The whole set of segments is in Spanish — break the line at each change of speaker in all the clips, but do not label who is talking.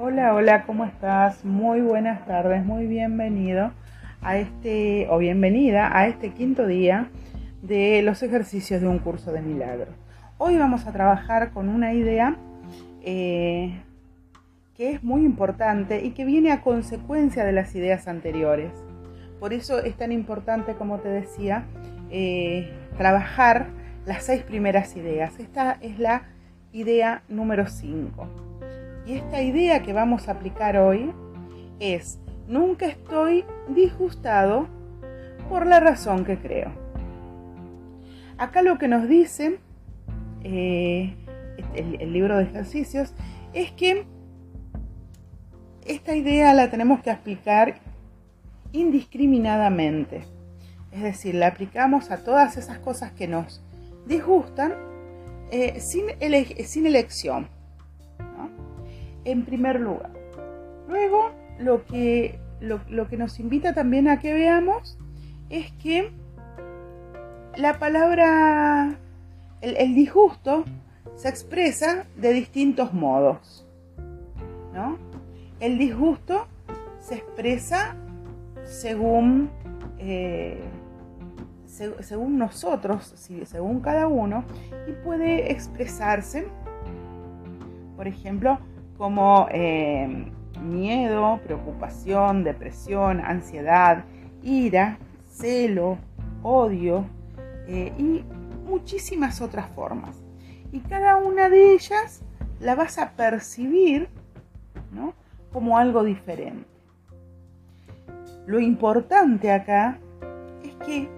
Hola, hola, ¿cómo estás? Muy buenas tardes, muy bienvenido a este, o bienvenida a este quinto día de los ejercicios de un curso de milagros. Hoy vamos a trabajar con una idea eh, que es muy importante y que viene a consecuencia de las ideas anteriores. Por eso es tan importante, como te decía, eh, trabajar las seis primeras ideas. Esta es la idea número 5. Y esta idea que vamos a aplicar hoy es, nunca estoy disgustado por la razón que creo. Acá lo que nos dice eh, el, el libro de ejercicios es que esta idea la tenemos que aplicar indiscriminadamente. Es decir, la aplicamos a todas esas cosas que nos disgustan eh, sin elección en primer lugar. Luego, lo que, lo, que nos invita también a que veamos es que la palabra, el, disgusto, se expresa de distintos modos. ¿no? El disgusto se expresa según, eh, según nosotros, según cada uno, y puede expresarse, por ejemplo, como eh, miedo, preocupación, depresión, ansiedad, ira, celo, odio eh, y muchísimas otras formas. Y cada una de ellas la vas a percibir como algo diferente. Lo importante acá es que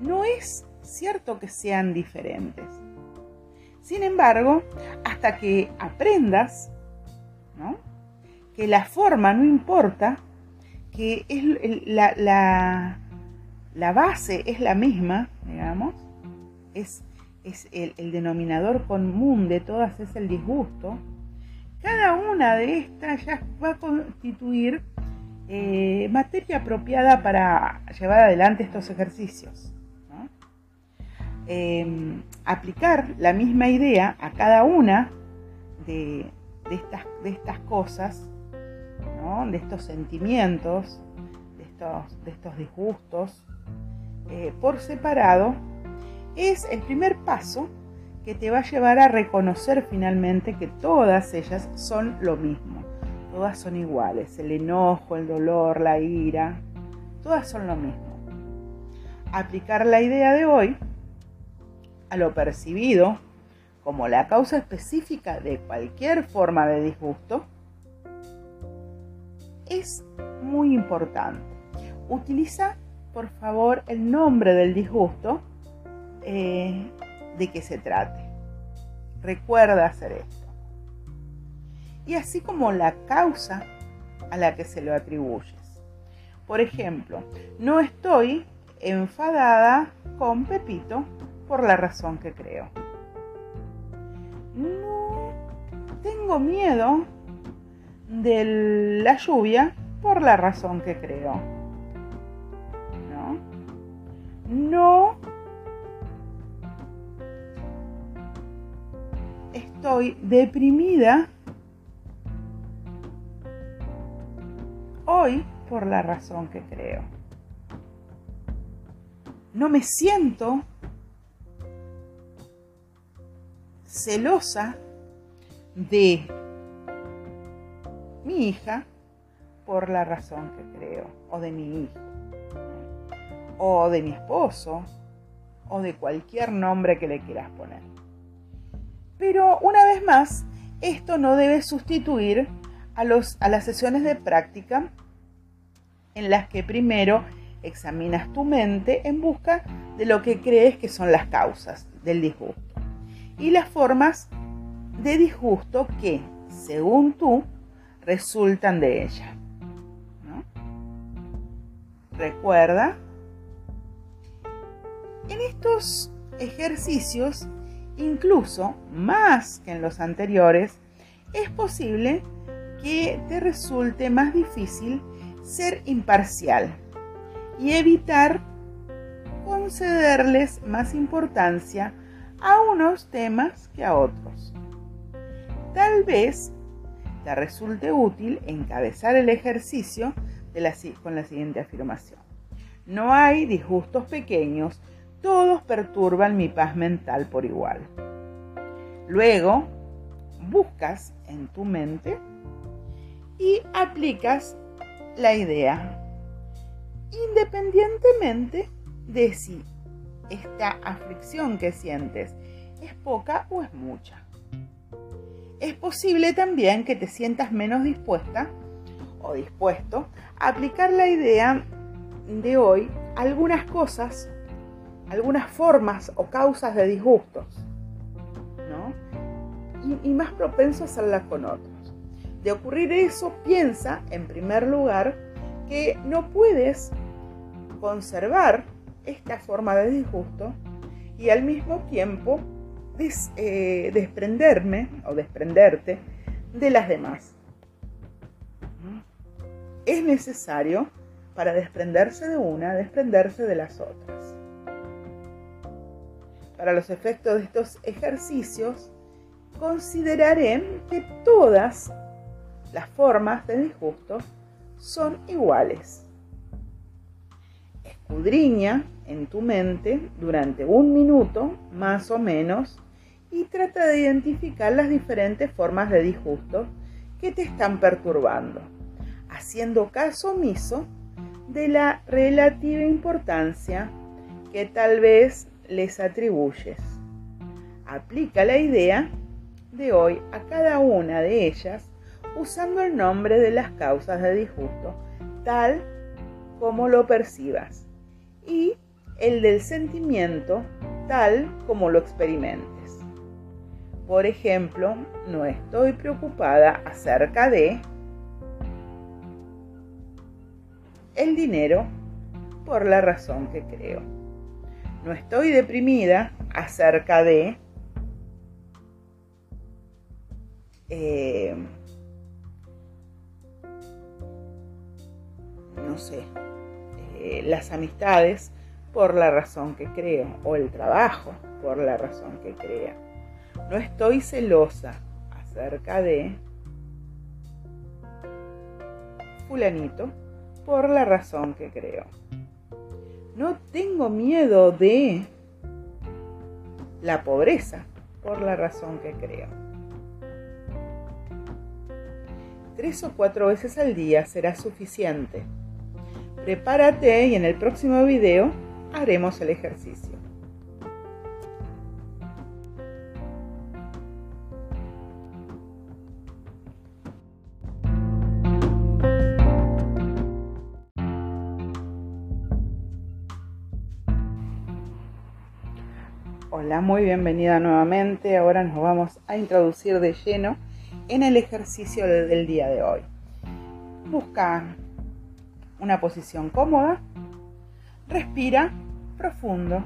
no es cierto que sean diferentes. Sin embargo, hasta que aprendas que la forma no importa, que es la, la, base es la misma, digamos, es, es el, denominador común de todas es el disgusto, cada una de estas ya va a constituir eh, materia apropiada para llevar adelante estos ejercicios. Em, aplicar la misma idea a cada una de, de estas, de estas cosas, de estos sentimientos, de estos, de estos disgustos, eh, por separado, es el primer paso que te va a llevar a reconocer finalmente que todas ellas son lo mismo, todas son iguales, el enojo, el dolor, la ira, todas son lo mismo. Aplicar la idea de hoy a lo percibido como la causa específica de cualquier forma de disgusto, es muy importante. Utiliza, por favor, el nombre del disgusto eh, de que se trate. Recuerda hacer esto. Y así como la causa a la que se lo atribuyes. Por ejemplo, no estoy enfadada con Pepito por la razón que creo. No tengo miedo de la lluvia por la razón que creo. No. No estoy deprimida hoy por la razón que creo. No me siento celosa de hija por la razón que creo, o de mi hijo, o de mi esposo, o de cualquier nombre que le quieras poner. Pero una vez más, esto no debe sustituir a, los, a las sesiones de práctica en las que primero examinas tu mente en busca de lo que crees que son las causas del disgusto y las formas de disgusto que, según tú, resultan de ella. Recuerda, en estos ejercicios, incluso más que en los anteriores, es posible que te resulte más difícil ser imparcial y evitar concederles más importancia a unos temas que a otros. Tal vez te resulte útil encabezar el ejercicio con la siguiente afirmación. No hay disgustos pequeños, todos perturban mi paz mental por igual. Luego, buscas en tu mente y aplicas la idea, independientemente de si esta aflicción que sientes es poca o es mucha. Es posible también que te sientas menos dispuesta o dispuesto a aplicar la idea de hoy algunas cosas, algunas formas o causas de disgustos, ¿no? Y, y más propenso a hacerla con otros. De ocurrir eso, piensa, en primer lugar, que no puedes conservar esta forma de disgusto y al mismo tiempo eh, desprenderme o desprenderte de las demás. Es necesario para desprenderse de una, desprenderse de las otras. Para los efectos de estos ejercicios, consideraré que todas las formas de disgusto son iguales. Escudriña en tu mente durante un minuto más o menos y trata de identificar las diferentes formas de disgusto que te están perturbando, haciendo caso omiso de la relativa importancia que tal vez les atribuyes. Aplica la idea de hoy a cada una de ellas usando el nombre de las causas de disgusto, tal como lo percibas, y el del sentimiento, tal como lo experimentes. Por ejemplo, no estoy preocupada acerca de el dinero por la razón que creo. No estoy deprimida acerca de eh, no sé, eh, las amistades por la razón que creo, o el trabajo por la razón que crea. No estoy celosa acerca de fulanito por la razón que creo. No tengo miedo de la pobreza por la razón que creo. Tres o cuatro veces al día será suficiente Prepárate y en el próximo video haremos el ejercicio. Hola, muy bienvenida nuevamente. Ahora nos vamos a introducir de lleno en el ejercicio del día de hoy. Busca una posición cómoda. Respira profundo.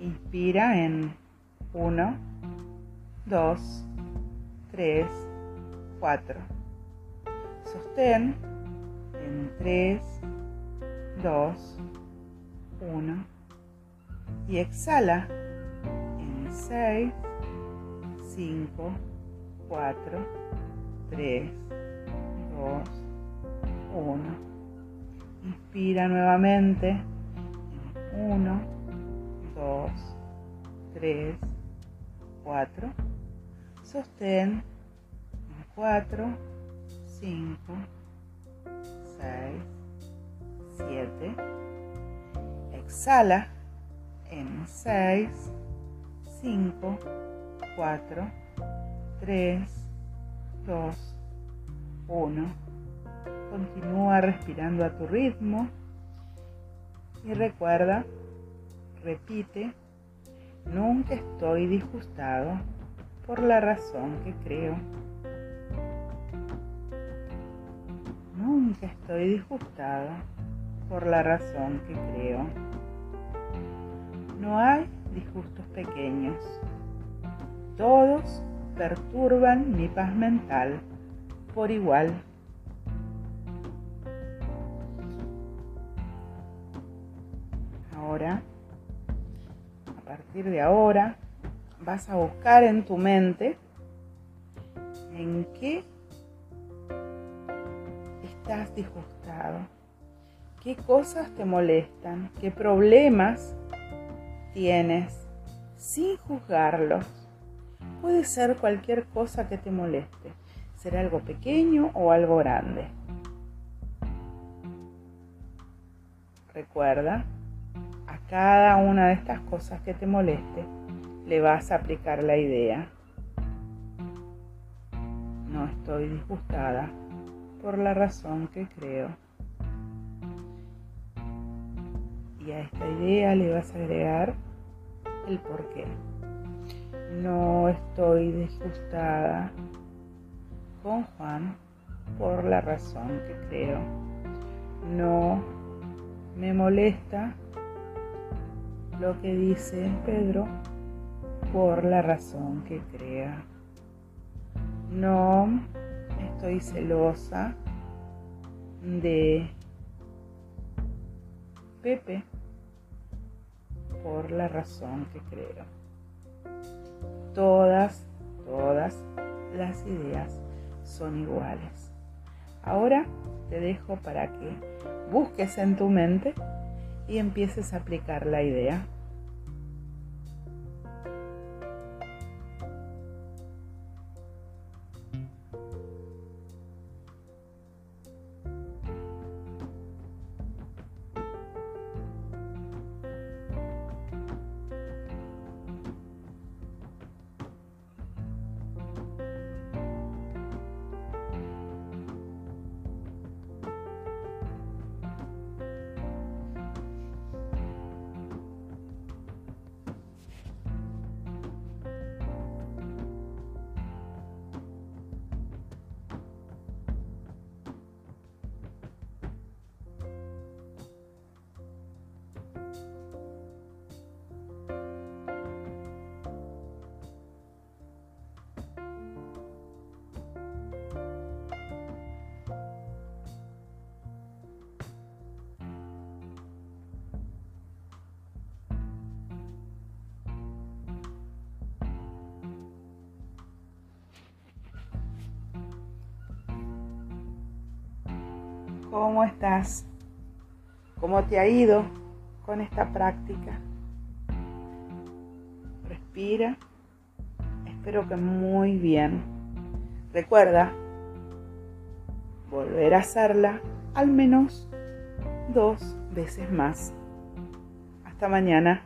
Inspira en 1, 2, 3, 4. Sostén en 3, 2, 1. Y exhala 6, 5, 4, 3, 2, 1. Inspira nuevamente. 1, 2, 3, 4. Sostén. 4, 5, 6, 7. Exhala en 6, 5, 4, 3, 2, 1 Continúa respirando a tu ritmo y recuerda, repite, nunca estoy disgustado por la razón que creo. Nunca estoy disgustado por la razón que creo. No hay disgustos pequeños. Todos perturban mi paz mental por igual. ahora, a partir de ahora, vas a buscar en tu mente en qué estás disgustado? ¿Qué cosas te molestan? ¿Qué problemas tienes? Sin juzgarlos. Puede ser cualquier cosa que te moleste. Será algo pequeño o algo grande. Recuerda, a cada una de estas cosas que te moleste, le vas a aplicar la idea. No estoy disgustada por la razón que creo. A esta idea le vas a agregar el por qué. No estoy disgustada con Juan por la razón que creo. No me molesta lo que dice Pedro por la razón que crea. No estoy celosa de Pepe por la razón que creo. Todas, todas las ideas son iguales. Ahora te dejo para que busques en tu mente y empieces a aplicar la idea. ¿Cómo estás? ¿Cómo te ha ido con esta práctica? Respira. Espero que muy bien. Recuerda volver a hacerla al menos dos veces más. Hasta mañana.